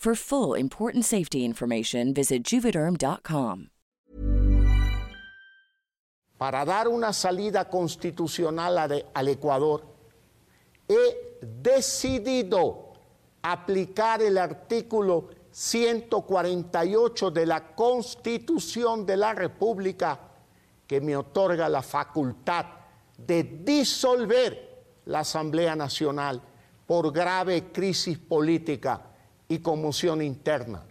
For full important safety information, visit juvederm.com. Para dar una salida constitucional al, al Ecuador, he decidido aplicar el artículo 148 de la Constitución de la República que me otorga la facultad de disolver la Asamblea Nacional por grave crisis política y conmoción interna.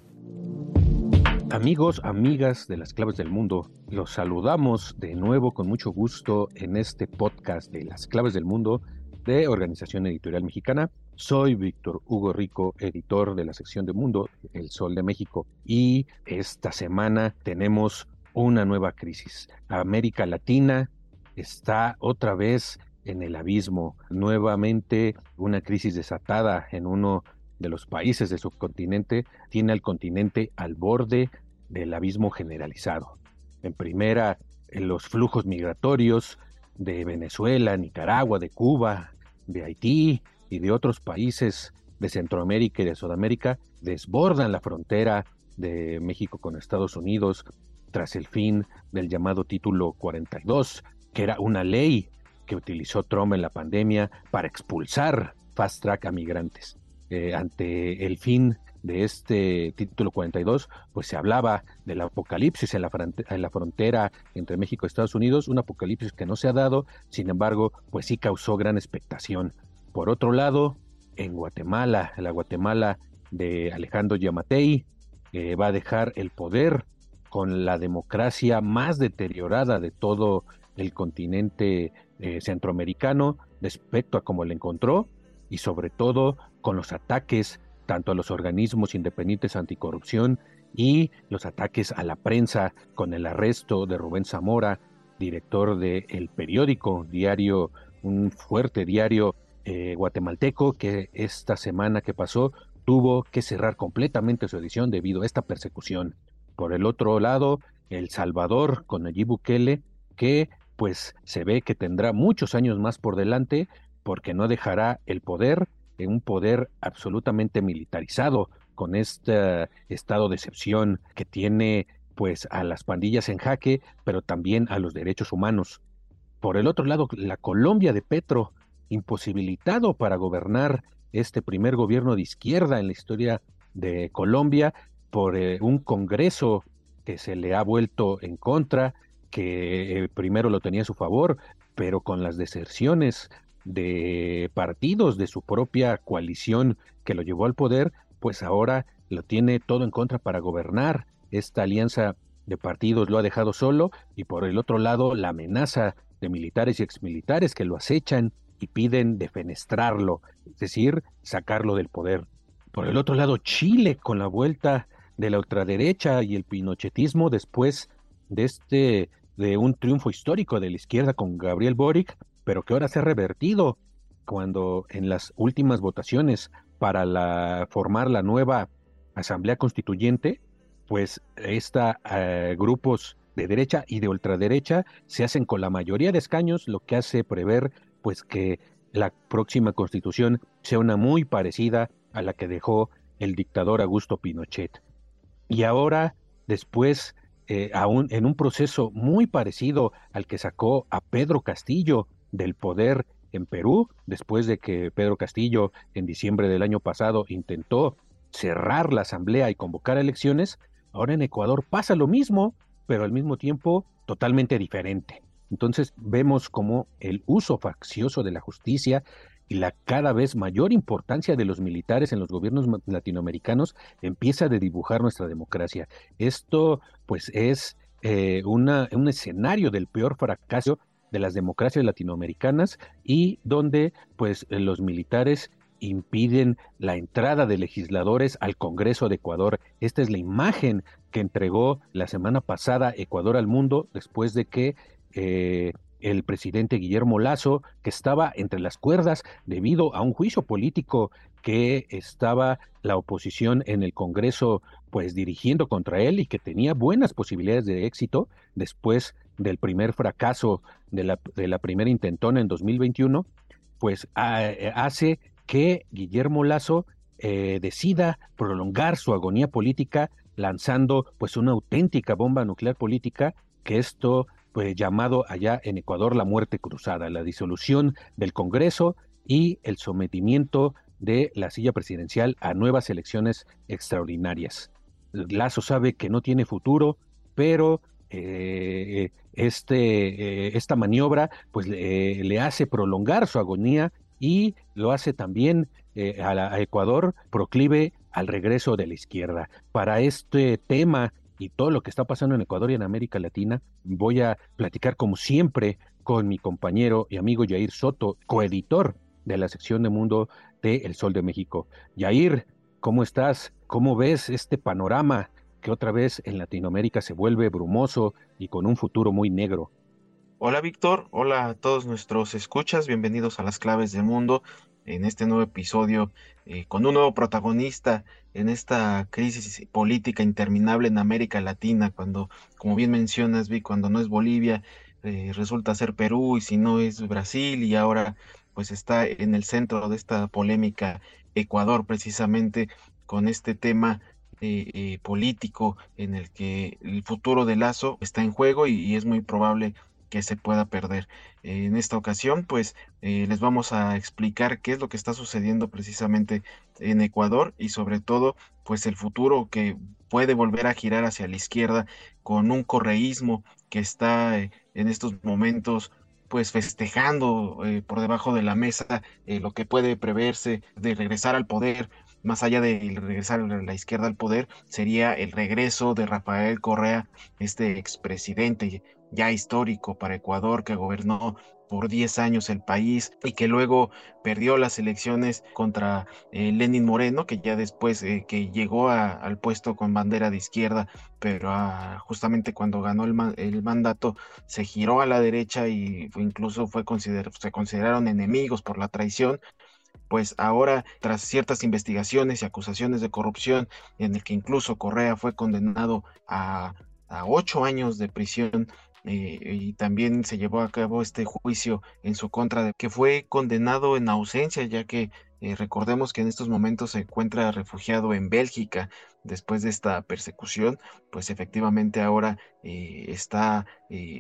Amigos, amigas de las claves del mundo, los saludamos de nuevo con mucho gusto en este podcast de las claves del mundo de Organización Editorial Mexicana. Soy Víctor Hugo Rico, editor de la sección de Mundo, El Sol de México, y esta semana tenemos una nueva crisis. América Latina está otra vez en el abismo, nuevamente una crisis desatada en uno de los países del subcontinente tiene al continente al borde del abismo generalizado. En primera, en los flujos migratorios de Venezuela, Nicaragua, de Cuba, de Haití y de otros países de Centroamérica y de Sudamérica desbordan la frontera de México con Estados Unidos tras el fin del llamado título 42, que era una ley que utilizó Trump en la pandemia para expulsar fast track a migrantes. Eh, ante el fin de este título 42, pues se hablaba del apocalipsis en la, en la, frontera entre México y Estados Unidos, un apocalipsis que no se ha dado, sin embargo, pues sí causó gran expectación. Por otro lado, en Guatemala, la Guatemala de Alejandro Yamatei, eh, va a dejar el poder con la democracia más deteriorada de todo el continente eh, centroamericano respecto a cómo le encontró y sobre todo con los ataques tanto a los organismos independientes anticorrupción y los ataques a la prensa con el arresto de Rubén Zamora, director de El Periódico, diario, un fuerte diario eh, guatemalteco que esta semana que pasó tuvo que cerrar completamente su edición debido a esta persecución. Por el otro lado, El Salvador con Nayib Bukele, que pues se ve que tendrá muchos años más por delante porque no dejará el poder en un poder absolutamente militarizado con este estado de excepción que tiene pues a las pandillas en jaque, pero también a los derechos humanos. Por el otro lado, la Colombia de Petro, imposibilitado para gobernar este primer gobierno de izquierda en la historia de Colombia por eh, un Congreso que se le ha vuelto en contra, que eh, primero lo tenía a su favor, pero con las deserciones de partidos de su propia coalición que lo llevó al poder, pues ahora lo tiene todo en contra para gobernar. Esta alianza de partidos lo ha dejado solo y por el otro lado la amenaza de militares y exmilitares que lo acechan y piden defenestrarlo, es decir, sacarlo del poder. Por el otro lado, Chile con la vuelta de la ultraderecha y el pinochetismo después de este de un triunfo histórico de la izquierda con Gabriel Boric, pero que ahora se ha revertido cuando en las últimas votaciones para la, formar la nueva Asamblea Constituyente, pues esta eh, grupos de derecha y de ultraderecha se hacen con la mayoría de escaños, lo que hace prever pues que la próxima constitución sea una muy parecida a la que dejó el dictador Augusto Pinochet. Y ahora, después, eh, aún en un proceso muy parecido al que sacó a Pedro Castillo del poder en Perú, después de que Pedro Castillo en diciembre del año pasado intentó cerrar la asamblea y convocar elecciones, ahora en Ecuador pasa lo mismo, pero al mismo tiempo totalmente diferente. Entonces vemos como el uso faccioso de la justicia y la cada vez mayor importancia de los militares en los gobiernos latinoamericanos empieza a dibujar nuestra democracia. Esto pues es eh, una, un escenario del peor fracaso de las democracias latinoamericanas y donde pues los militares impiden la entrada de legisladores al Congreso de Ecuador. Esta es la imagen que entregó la semana pasada Ecuador al mundo después de que eh, el presidente Guillermo Lazo, que estaba entre las cuerdas debido a un juicio político que estaba la oposición en el Congreso pues dirigiendo contra él y que tenía buenas posibilidades de éxito después del primer fracaso de la, de la primera intentona en 2021, pues eh, hace que Guillermo Lazo eh, decida prolongar su agonía política lanzando pues una auténtica bomba nuclear política que esto pues, llamado allá en Ecuador la muerte cruzada, la disolución del Congreso y el sometimiento de la silla presidencial a nuevas elecciones extraordinarias. Lazo sabe que no tiene futuro, pero eh, este, eh, esta maniobra pues le hace prolongar su agonía y lo hace también eh, a, Ecuador proclive al regreso de la izquierda. Para este tema y todo lo que está pasando en Ecuador y en América Latina, voy a platicar como siempre con mi compañero y amigo Yair Soto, coeditor de la sección de Mundo de El Sol de México. Yair, ¿cómo estás? ¿Cómo ves este panorama que otra vez en Latinoamérica se vuelve brumoso y con un futuro muy negro? Hola Víctor, hola a todos nuestros escuchas, bienvenidos a las claves del mundo en este nuevo episodio eh, con un nuevo protagonista en esta crisis política interminable en América Latina, cuando, como bien mencionas, vi, cuando no es Bolivia, eh, resulta ser Perú y si no es Brasil y ahora pues está en el centro de esta polémica Ecuador precisamente con este tema eh, político en el que el futuro de Lazo está en juego y es muy probable que se pueda perder. en esta ocasión, pues eh, les vamos a explicar qué es lo que está sucediendo precisamente en Ecuador y sobre todo, pues el futuro que puede volver a girar hacia la izquierda con un correísmo que está eh, en estos momentos pues festejando eh, por debajo de la mesa lo que puede preverse de regresar al poder más allá de regresar a la izquierda al poder, sería el regreso de Rafael Correa, este expresidente ya histórico para Ecuador que gobernó por 10 años el país y que luego perdió las elecciones contra eh, Lenin Moreno, que ya después eh, que llegó al puesto con bandera de izquierda, pero ah, justamente cuando ganó el, mandato se giró a la derecha y incluso fue se consideraron enemigos por la traición pues ahora, tras ciertas investigaciones y acusaciones de corrupción, en el que incluso Correa fue condenado a, ocho años de prisión eh, y también se llevó a cabo este juicio en su contra, de, que fue condenado en ausencia, ya que eh, recordemos que en estos momentos se encuentra refugiado en Bélgica después de esta persecución, pues efectivamente ahora eh, está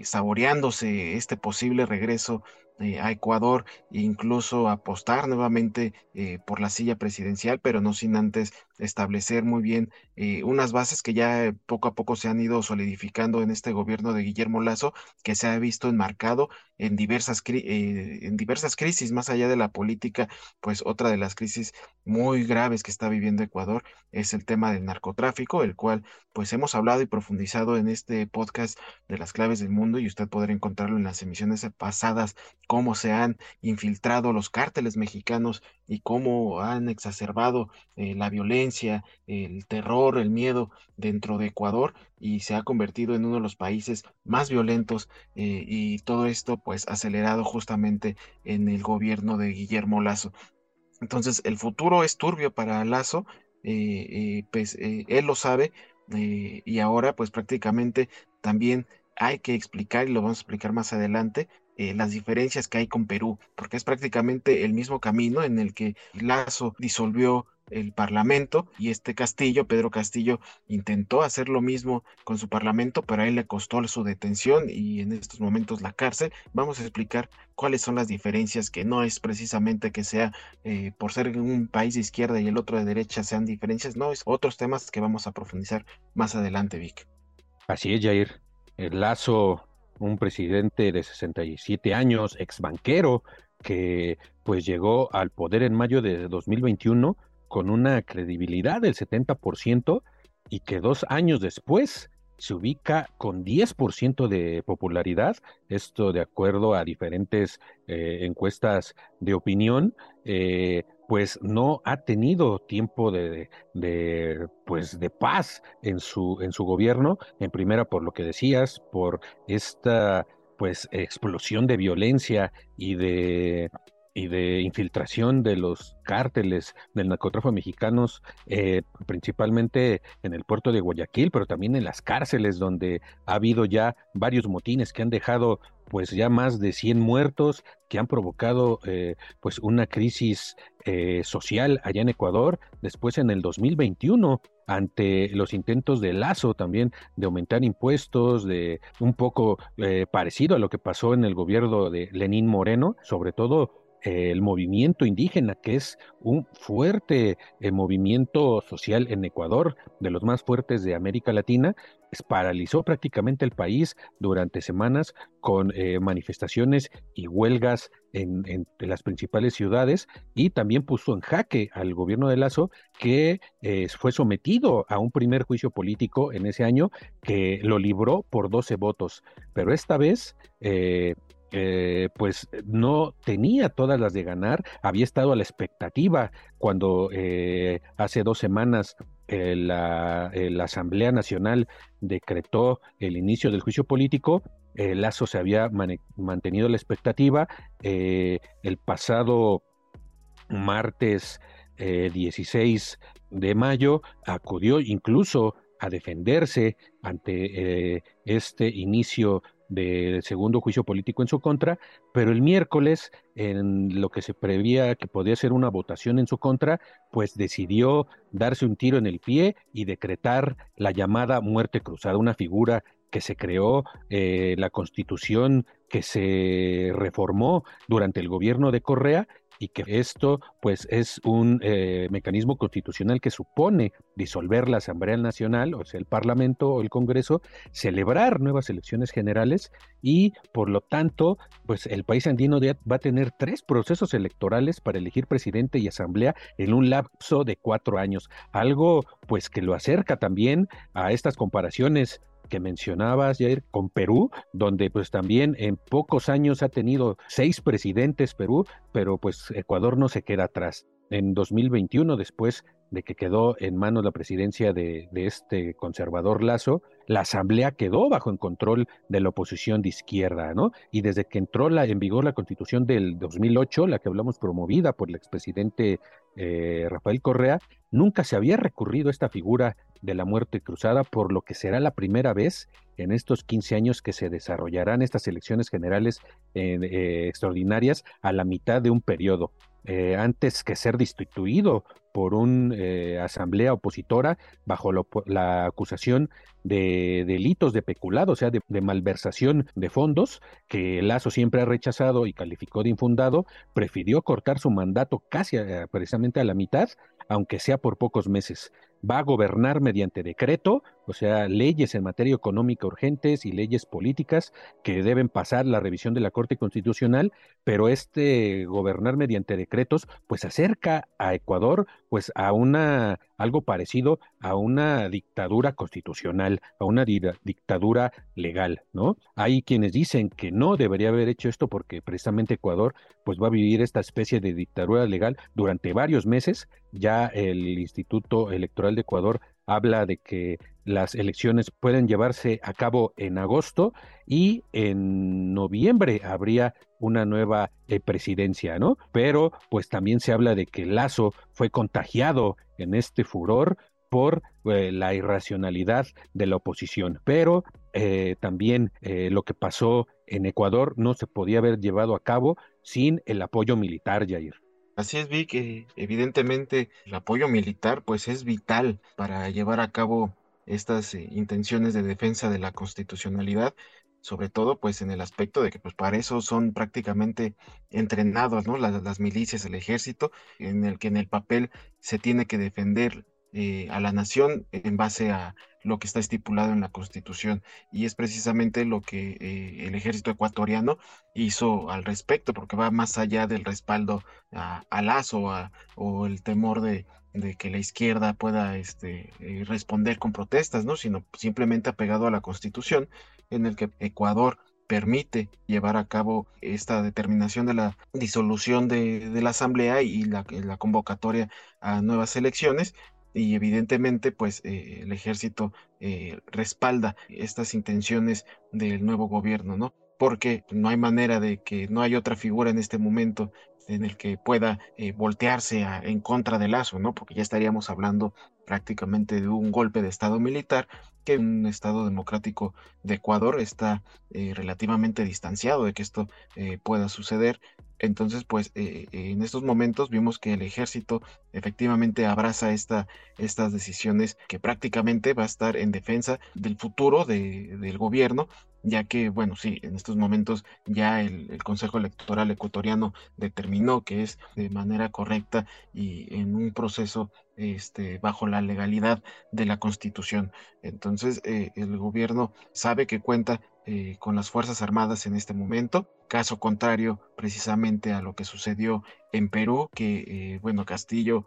saboreándose este posible regreso eh, a Ecuador e incluso apostar nuevamente eh, por la silla presidencial, pero no sin antes establecer muy bien eh, unas bases que ya poco a poco se han ido solidificando en este gobierno de Guillermo Lazo, que se ha visto enmarcado en diversas, en diversas crisis, más allá de la política, pues otra de las crisis muy graves que está viviendo Ecuador es el tema del narcotráfico, el cual pues hemos hablado y profundizado en este podcast de las claves del mundo y usted podrá encontrarlo en las emisiones pasadas cómo se han infiltrado los cárteles mexicanos y cómo han exacerbado eh, la violencia, el terror, el miedo dentro de Ecuador y se ha convertido en uno de los países más violentos eh, y todo esto pues acelerado justamente en el gobierno de Guillermo Lazo. Entonces el futuro es turbio para Lazo, eh, pues él lo sabe y ahora pues prácticamente también hay que explicar, y lo vamos a explicar más adelante, eh, las diferencias que hay con Perú, porque es prácticamente el mismo camino en el que Lazo disolvió el Parlamento y este Castillo, Pedro Castillo, intentó hacer lo mismo con su Parlamento, pero a él le costó su detención y en estos momentos la cárcel. Vamos a explicar cuáles son las diferencias, que no es precisamente que sea eh, por ser un país de izquierda y el otro de derecha sean diferencias, no, es otros temas que vamos a profundizar más adelante, Vic. Así es, Jair. El Lazo, un presidente de 67 años, ex banquero, que pues llegó al poder en mayo de 2021 con una credibilidad del 70% y que dos años después se ubica con 10% de popularidad, esto de acuerdo a diferentes eh, encuestas de opinión, eh, pues no ha tenido tiempo de, de, pues de paz en su, en su gobierno, en primera por lo que decías, por esta pues explosión de violencia y de y de infiltración de los cárteles del narcotráfico mexicanos, eh, principalmente en el puerto de Guayaquil, pero también en las cárceles donde ha habido ya varios motines que han dejado pues ya más de 100 muertos que han provocado eh, pues una crisis eh, social allá en Ecuador. Después en el 2021 ante los intentos de Lazo también de aumentar impuestos, de un poco parecido a lo que pasó en el gobierno de Lenín Moreno, sobre todo el movimiento indígena, que es un fuerte eh, movimiento social en Ecuador, de los más fuertes de América Latina, paralizó prácticamente el país durante semanas con eh, manifestaciones y huelgas en, las principales ciudades y también puso en jaque al gobierno de Lazo que eh, fue sometido a un primer juicio político en ese año que lo libró por 12 votos. Pero esta vez eh, pues no tenía todas las de ganar, había estado a la expectativa cuando eh, hace dos semanas eh, la, Asamblea Nacional decretó el inicio del juicio político, Lazo se había mantenido la expectativa, el pasado martes 16 de mayo acudió incluso a defenderse ante este inicio de segundo juicio político en su contra, pero el miércoles, en lo que se prevía que podía ser una votación en su contra, pues decidió darse un tiro en el pie y decretar la llamada muerte cruzada, una figura que se creó, eh, la constitución que se reformó durante el gobierno de Correa y que esto pues es un eh, mecanismo constitucional que supone disolver la Asamblea Nacional, o sea, el Parlamento o el Congreso, celebrar nuevas elecciones generales y por lo tanto pues el país andino va a tener tres procesos electorales para elegir presidente y asamblea en un lapso de cuatro años, algo pues que lo acerca también a estas comparaciones que mencionabas, Jair, con Perú, donde pues también en pocos años ha tenido seis presidentes Perú, pero pues Ecuador no se queda atrás. En 2021, después de que quedó en manos la presidencia de, este conservador Lazo, la asamblea quedó bajo el control de la oposición de izquierda, ¿no? Y desde que entró la, en vigor la constitución del 2008, la que hablamos promovida por el expresidente eh, Rafael Correa, nunca se había recurrido a esta figura de la muerte cruzada, por lo que será la primera vez en estos 15 años que se desarrollarán estas elecciones generales eh, extraordinarias a la mitad de un periodo. Eh, antes que ser destituido por una eh, asamblea opositora bajo la acusación de delitos de peculado, o sea, de, malversación de fondos, que Lazo siempre ha rechazado y calificó de infundado, prefirió cortar su mandato casi precisamente a la mitad, aunque sea por pocos meses. Va a gobernar mediante decreto, o sea, leyes en materia económica urgentes y leyes políticas que deben pasar la revisión de la Corte Constitucional, pero este gobernar mediante decretos pues acerca a Ecuador pues a una algo parecido a una dictadura constitucional, a una dictadura legal, ¿no? Hay quienes dicen que no debería haber hecho esto porque precisamente Ecuador pues va a vivir esta especie de dictadura legal durante varios meses. Ya el Instituto Electoral de Ecuador habla de que las elecciones pueden llevarse a cabo en agosto y en noviembre habría una nueva eh, presidencia, ¿no? Pero pues también se habla de que Lazo fue contagiado en este furor por eh, la irracionalidad de la oposición. Pero eh, también lo que pasó en Ecuador no se podía haber llevado a cabo sin el apoyo militar, Jair. Así es, vi que evidentemente el apoyo militar pues es vital para llevar a cabo estas eh, intenciones de defensa de la constitucionalidad, sobre todo pues en el aspecto de que pues para eso son prácticamente entrenados, ¿no? Las, milicias, el ejército, en el que en el papel se tiene que defender eh, a la nación en base a lo que está estipulado en la Constitución. Y es precisamente lo que eh, el ejército ecuatoriano hizo al respecto, porque va más allá del respaldo a, Lazo o el temor de, que la izquierda pueda este, eh, responder con protestas, ¿no? sino simplemente apegado a la Constitución, en el que Ecuador permite llevar a cabo esta determinación de la disolución de, la Asamblea y la, la, convocatoria a nuevas elecciones y evidentemente pues eh, el ejército eh, respalda estas intenciones del nuevo gobierno, ¿no? Porque no hay manera de que no hay otra figura en este momento en el que pueda eh, voltearse en contra de Lazo, ¿no? Porque ya estaríamos hablando prácticamente de un golpe de Estado militar que un Estado democrático de Ecuador está relativamente distanciado de que esto pueda suceder entonces, pues eh, en estos momentos vimos que el ejército efectivamente abraza esta, estas decisiones que prácticamente va a estar en defensa del futuro del gobierno, ya que, bueno, sí, en estos momentos ya el, Consejo Electoral ecuatoriano determinó que es de manera correcta y en un proceso este, bajo la legalidad de la Constitución. Entonces, eh, el gobierno sabe que cuenta eh, con las Fuerzas Armadas en este momento, caso contrario precisamente a lo que sucedió en Perú, que, eh, bueno, Castillo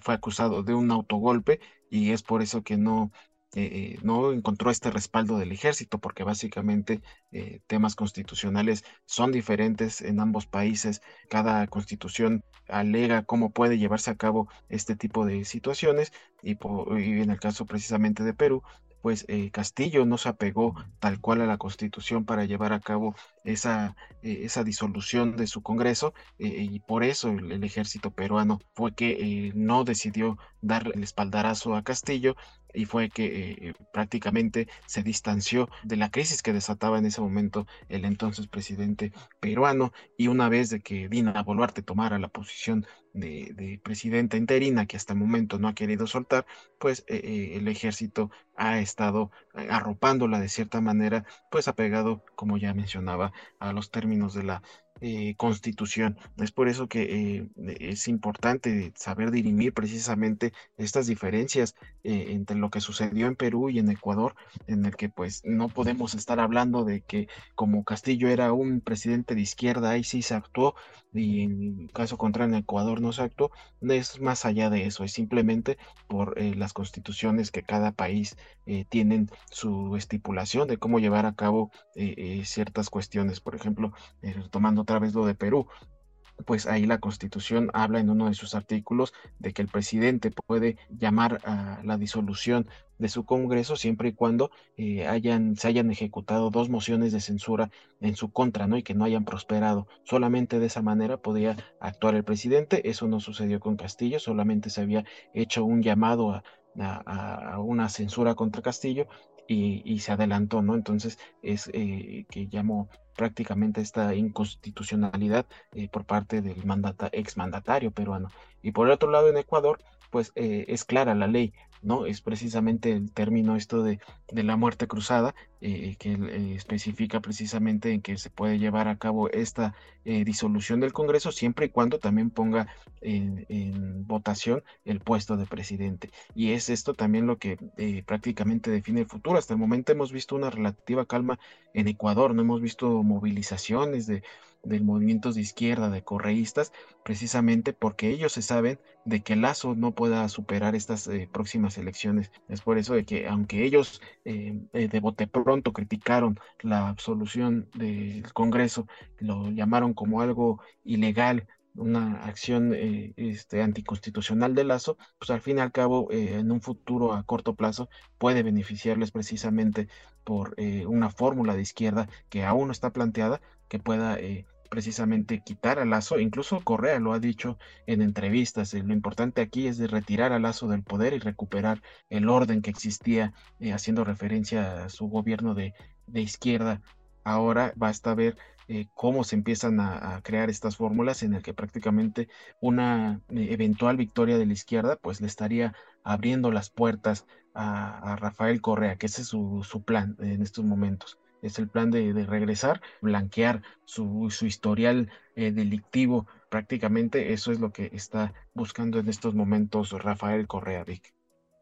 fue acusado de un autogolpe y es por eso que no eh, no encontró este respaldo del ejército, porque básicamente eh, temas constitucionales son diferentes en ambos países. Cada constitución alega cómo puede llevarse a cabo este tipo de situaciones y, en el caso precisamente de Perú, pues eh, Castillo no se apegó tal cual a la constitución para llevar a cabo esa, eh, esa disolución de su Congreso eh, y por eso el, ejército peruano fue que no decidió dar el espaldarazo a Castillo y fue que prácticamente se distanció de la crisis que desataba en ese momento el entonces presidente peruano y una vez de que Dina Boluarte tomara la posición de, presidenta interina que hasta el momento no ha querido soltar, pues eh, eh, el ejército ha estado eh, arropándola de cierta manera, pues apegado, como ya mencionaba, a los términos de la eh, constitución. Es por eso que eh, es importante saber dirimir precisamente estas diferencias eh, entre lo que sucedió en Perú y en Ecuador, en el que pues no podemos estar hablando de que como Castillo era un presidente de izquierda, ahí sí se actuó y en caso contrario en Ecuador no se actuó. Es más allá de eso, es simplemente por las constituciones que cada país tienen su estipulación de cómo llevar a cabo ciertas cuestiones. Por ejemplo, tomando vez lo de Perú. Pues ahí la Constitución habla en uno de sus artículos de que el presidente puede llamar a la disolución de su Congreso siempre y cuando eh, hayan, se hayan ejecutado dos mociones de censura en su contra, ¿no? Y que no hayan prosperado. Solamente de esa manera podía actuar el presidente. Eso no sucedió con Castillo, solamente se había hecho un llamado a, una censura contra Castillo y, se adelantó, ¿no? Entonces es eh, que llamó prácticamente esta inconstitucionalidad eh, por parte del mandata, exmandatario peruano. Y por el otro lado, en Ecuador, pues eh, es clara la ley, ¿no? Es precisamente el término esto de, de la muerte cruzada, eh, que especifica precisamente en que se puede llevar a cabo esta disolución del Congreso siempre y cuando también ponga en, votación el puesto de presidente. Y es esto también lo que prácticamente define el futuro. Hasta el momento hemos visto una relativa calma en Ecuador, no hemos visto movilizaciones de, movimientos de izquierda, de correístas, precisamente porque ellos se saben de que Lazo no pueda superar estas eh, próximas elecciones. Es por eso de que aunque ellos eh, eh, de bote pronto criticaron la absolución del Congreso, lo llamaron como algo ilegal, una acción este, anticonstitucional de Lazo, pues al fin y al cabo, en un futuro a corto plazo, puede beneficiarles precisamente por eh, una fórmula de izquierda que aún no está planteada, que pueda eh, precisamente quitar a Lazo, incluso Correa lo ha dicho en entrevistas, eh, lo importante aquí es de retirar a Lazo del poder y recuperar el orden que existía, haciendo referencia a su gobierno de, de izquierda Ahora basta ver eh, cómo se empiezan a, crear estas fórmulas en el que prácticamente una eh, eventual victoria de la izquierda pues le estaría abriendo las puertas a, Rafael Correa, que ese es su, plan en estos momentos. Es el plan de, regresar, blanquear su, historial delictivo. Prácticamente eso es lo que está buscando en estos momentos Rafael Correa, Vic.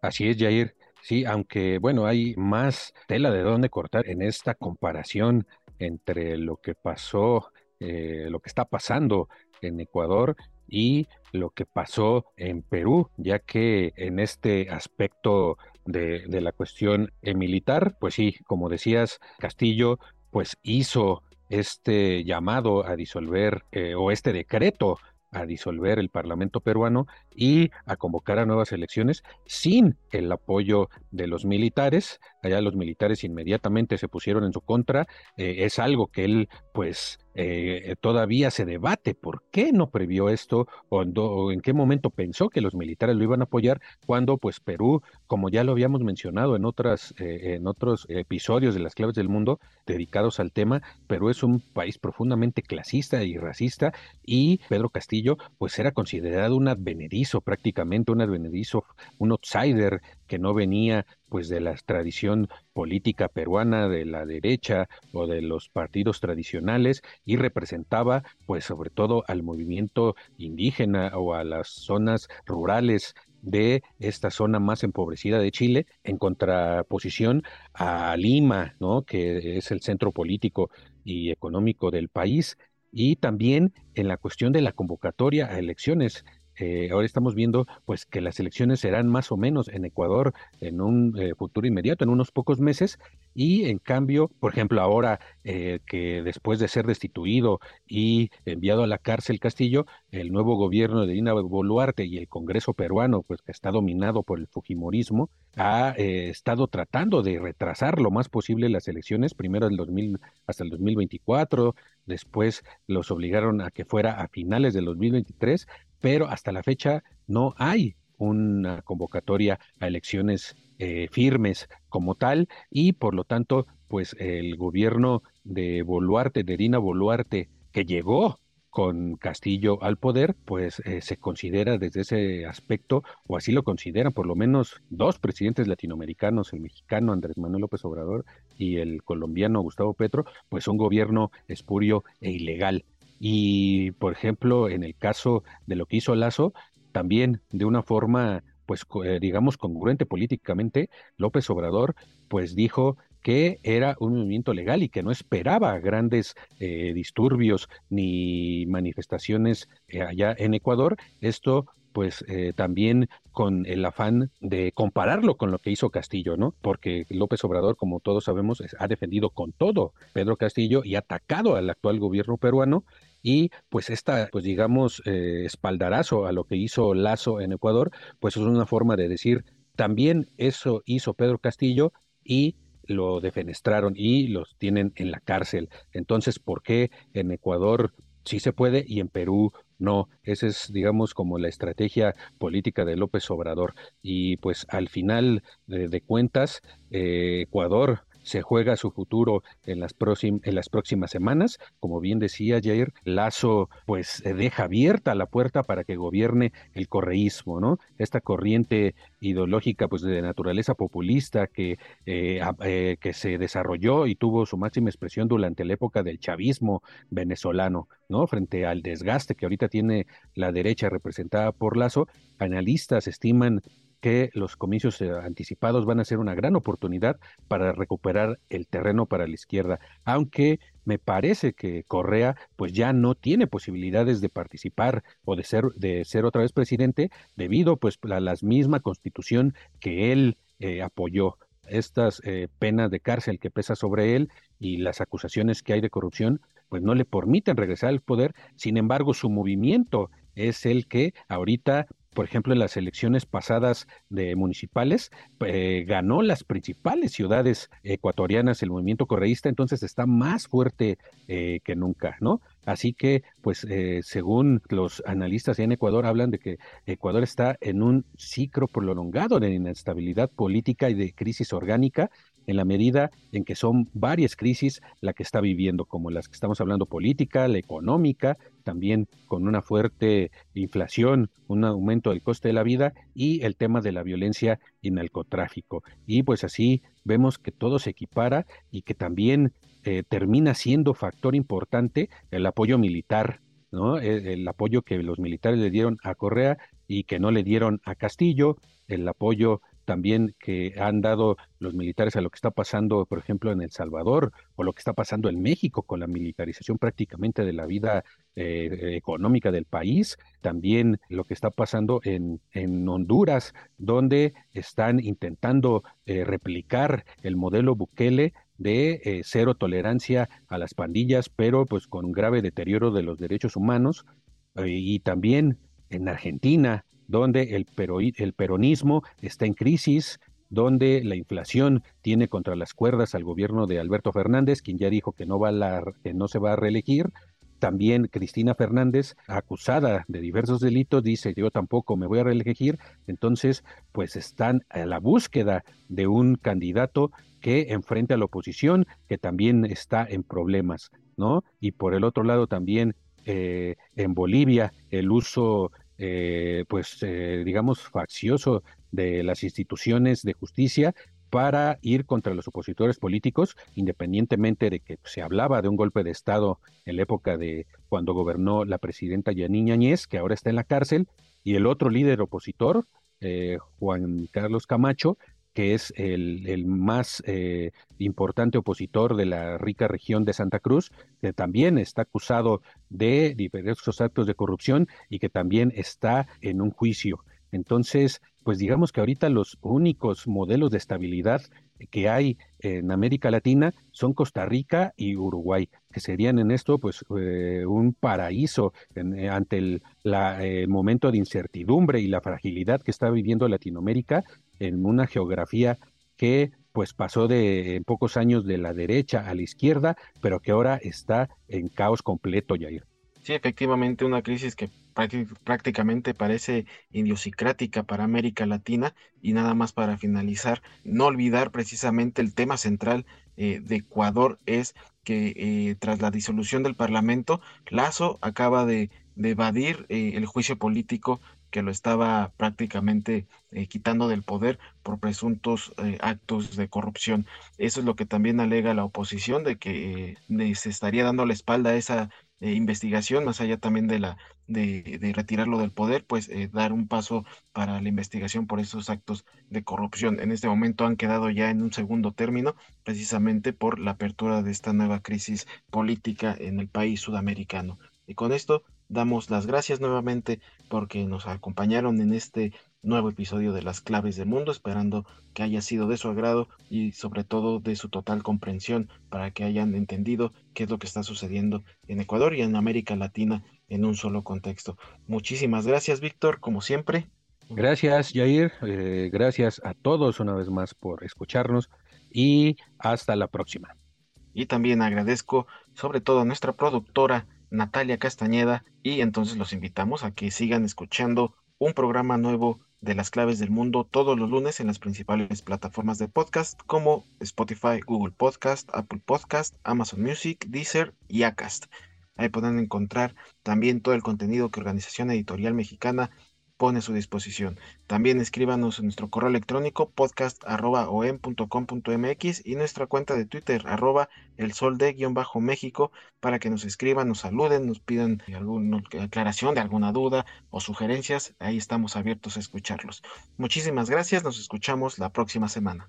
Así es, Jair. Sí, aunque bueno, hay más tela de dónde cortar en esta comparación entre lo que pasó, eh, lo que está pasando en Ecuador y lo que pasó en Perú, ya que en este aspecto de, la cuestión eh, militar, pues sí, como decías, Castillo, pues hizo este llamado a disolver eh, o este decreto a disolver el Parlamento peruano y a convocar a nuevas elecciones sin el apoyo de los militares. Allá los militares inmediatamente se pusieron en su contra. Eh, es algo que él pues eh, todavía se debate por qué no previó esto o, en qué momento pensó que los militares lo iban a apoyar cuando pues Perú, como ya lo habíamos mencionado en otras eh, en otros episodios de las claves del mundo dedicados al tema, Perú es un país profundamente clasista y racista y Pedro Castillo pues era considerado un advenedizo prácticamente un advenedizo, un outsider que no venía pues de la tradición política peruana de la derecha o de los partidos tradicionales y representaba pues sobre todo al movimiento indígena o a las zonas rurales de esta zona más empobrecida de Chile en contraposición a Lima, ¿no? que es el centro político y económico del país y también en la cuestión de la convocatoria a elecciones eh, ahora estamos viendo pues que las elecciones serán más o menos en Ecuador en un eh, futuro inmediato, en unos pocos meses, y en cambio, por ejemplo, ahora eh, que después de ser destituido y enviado a la cárcel Castillo, el nuevo gobierno de Dina Boluarte y el Congreso peruano, pues que está dominado por el Fujimorismo, ha estado tratando de retrasar lo más posible las elecciones, primero el 2000 hasta el 2024, después los obligaron a que fuera a finales del 2023, pero hasta la fecha no hay una convocatoria a elecciones eh, firmes como tal y por lo tanto pues el gobierno de Boluarte, de Irina Boluarte, que llegó con Castillo al poder, pues eh, se considera desde ese aspecto, o así lo consideran por lo menos dos presidentes latinoamericanos, el mexicano Andrés Manuel López Obrador y el colombiano Gustavo Petro, pues un gobierno espurio e ilegal. Y, por ejemplo, en el caso de lo que hizo Lazo, también de una forma, pues, eh, digamos, congruente políticamente, López Obrador, pues dijo que era un movimiento legal y que no esperaba grandes eh, disturbios ni manifestaciones eh, allá en Ecuador. Esto pues también con el afán de compararlo con lo que hizo Castillo, ¿no? Porque López Obrador, como todos sabemos, ha defendido con todo Pedro Castillo y ha atacado al actual gobierno peruano y pues esta, pues digamos, eh, espaldarazo a lo que hizo Lazo en Ecuador, pues es una forma de decir, también eso hizo Pedro Castillo y lo defenestraron y los tienen en la cárcel. Entonces, ¿por qué en Ecuador sí se puede y en Perú no? Esa es, digamos, como la estrategia política de López Obrador. Y pues al final de, cuentas, eh, Ecuador se juega su futuro en las, en las próximas semanas. Como bien decía Jair, Lazo pues deja abierta la puerta para que gobierne el correísmo, ¿no? Esta corriente ideológica pues de naturaleza populista que, eh, eh, que se desarrolló y tuvo su máxima expresión durante la época del chavismo venezolano, ¿no? Frente al desgaste que ahorita tiene la derecha representada por Lazo, analistas estiman que los comicios eh, anticipados van a ser una gran oportunidad para recuperar el terreno para la izquierda, aunque me parece que Correa pues ya no tiene posibilidades de participar o de ser de ser otra vez presidente debido pues a la misma constitución que él eh, apoyó. Estas eh, penas de cárcel que pesa sobre él y las acusaciones que hay de corrupción pues no le permiten regresar al poder. Sin embargo su movimiento es el que ahorita por ejemplo, en las elecciones pasadas de municipales, eh, ganó las principales ciudades ecuatorianas el movimiento correísta, entonces está más fuerte eh, que nunca, ¿no? Así que, pues, eh, según los analistas en Ecuador, hablan de que Ecuador está en un ciclo prolongado de inestabilidad política y de crisis orgánica en la medida en que son varias crisis la que está viviendo, como las que estamos hablando política, la económica, también con una fuerte inflación, un aumento del coste de la vida y el tema de la violencia y narcotráfico. Y pues así vemos que todo se equipara y que también eh, termina siendo factor importante el apoyo militar, ¿no? El, el, apoyo que los militares le dieron a Correa y que no le dieron a Castillo, el apoyo también que han dado los militares a lo que está pasando, por ejemplo, en El Salvador o lo que está pasando en México con la militarización prácticamente de la vida eh, económica del país, también lo que está pasando en, en Honduras, donde están intentando eh, replicar el modelo Bukele de eh, cero tolerancia a las pandillas, pero pues con un grave deterioro de los derechos humanos, y también en Argentina, donde el, peronismo está en crisis, donde la inflación tiene contra las cuerdas al gobierno de Alberto Fernández, quien ya dijo que no, va la, que no se va a reelegir. También Cristina Fernández, acusada de diversos delitos, dice yo tampoco me voy a reelegir. Entonces, pues están a la búsqueda de un candidato que enfrente a la oposición, que también está en problemas, ¿no? Y por el otro lado también eh, en Bolivia el uso eh, pues eh, digamos, faccioso de las instituciones de justicia para ir contra los opositores políticos, independientemente de que se hablaba de un golpe de Estado en la época de cuando gobernó la presidenta Yanine Añez, que ahora está en la cárcel, y el otro líder opositor, eh, Juan Carlos Camacho, que es el, el más eh, importante opositor de la rica región de Santa Cruz, que también está acusado de diversos actos de corrupción y que también está en un juicio. Entonces, pues digamos que ahorita los únicos modelos de estabilidad que hay en América Latina son Costa Rica y Uruguay, que serían en esto pues eh, un paraíso en, eh, ante el momento de incertidumbre y la fragilidad que está viviendo Latinoamérica en una geografía que pues pasó de en pocos años de la derecha a la izquierda, pero que ahora está en caos completo, Jair. Sí, efectivamente, una crisis que prácticamente parece idiosincrática para América Latina y nada más para finalizar, no olvidar precisamente el tema central eh, de Ecuador es que eh, tras la disolución del Parlamento, Lazo acaba de, evadir eh, el juicio político que lo estaba prácticamente eh, quitando del poder por presuntos eh, actos de corrupción. Eso es lo que también alega la oposición, de que eh, se estaría dando la espalda a esa investigación, más allá también de la de, de retirarlo del poder, pues dar un paso para la investigación por esos actos de corrupción. En este momento han quedado ya en un segundo término, precisamente por la apertura de esta nueva crisis política en el país sudamericano. Y con esto damos las gracias nuevamente porque nos acompañaron en este nuevo episodio de Las Claves del Mundo, esperando que haya sido de su agrado y sobre todo de su total comprensión para que hayan entendido qué es lo que está sucediendo en Ecuador y en América Latina en un solo contexto. Muchísimas gracias, Víctor, como siempre. Gracias, Jair. Eh, gracias a todos una vez más por escucharnos y hasta la próxima. Y también agradezco sobre todo a nuestra productora, Natalia Castañeda y entonces los invitamos a que sigan escuchando un programa nuevo de las claves del mundo todos los lunes en las principales plataformas de podcast como Spotify, Google Podcast, Apple Podcast, Amazon Music, Deezer y Acast. Ahí pueden encontrar también todo el contenido que Organización Editorial Mexicana pone a su disposición. También escríbanos en nuestro correo electrónico podcast.om.com.mx y nuestra cuenta de Twitter arroba el sol de guion bajo México para que nos escriban, nos saluden, nos pidan alguna aclaración de alguna duda o sugerencias. Ahí estamos abiertos a escucharlos. Muchísimas gracias, nos escuchamos la próxima semana.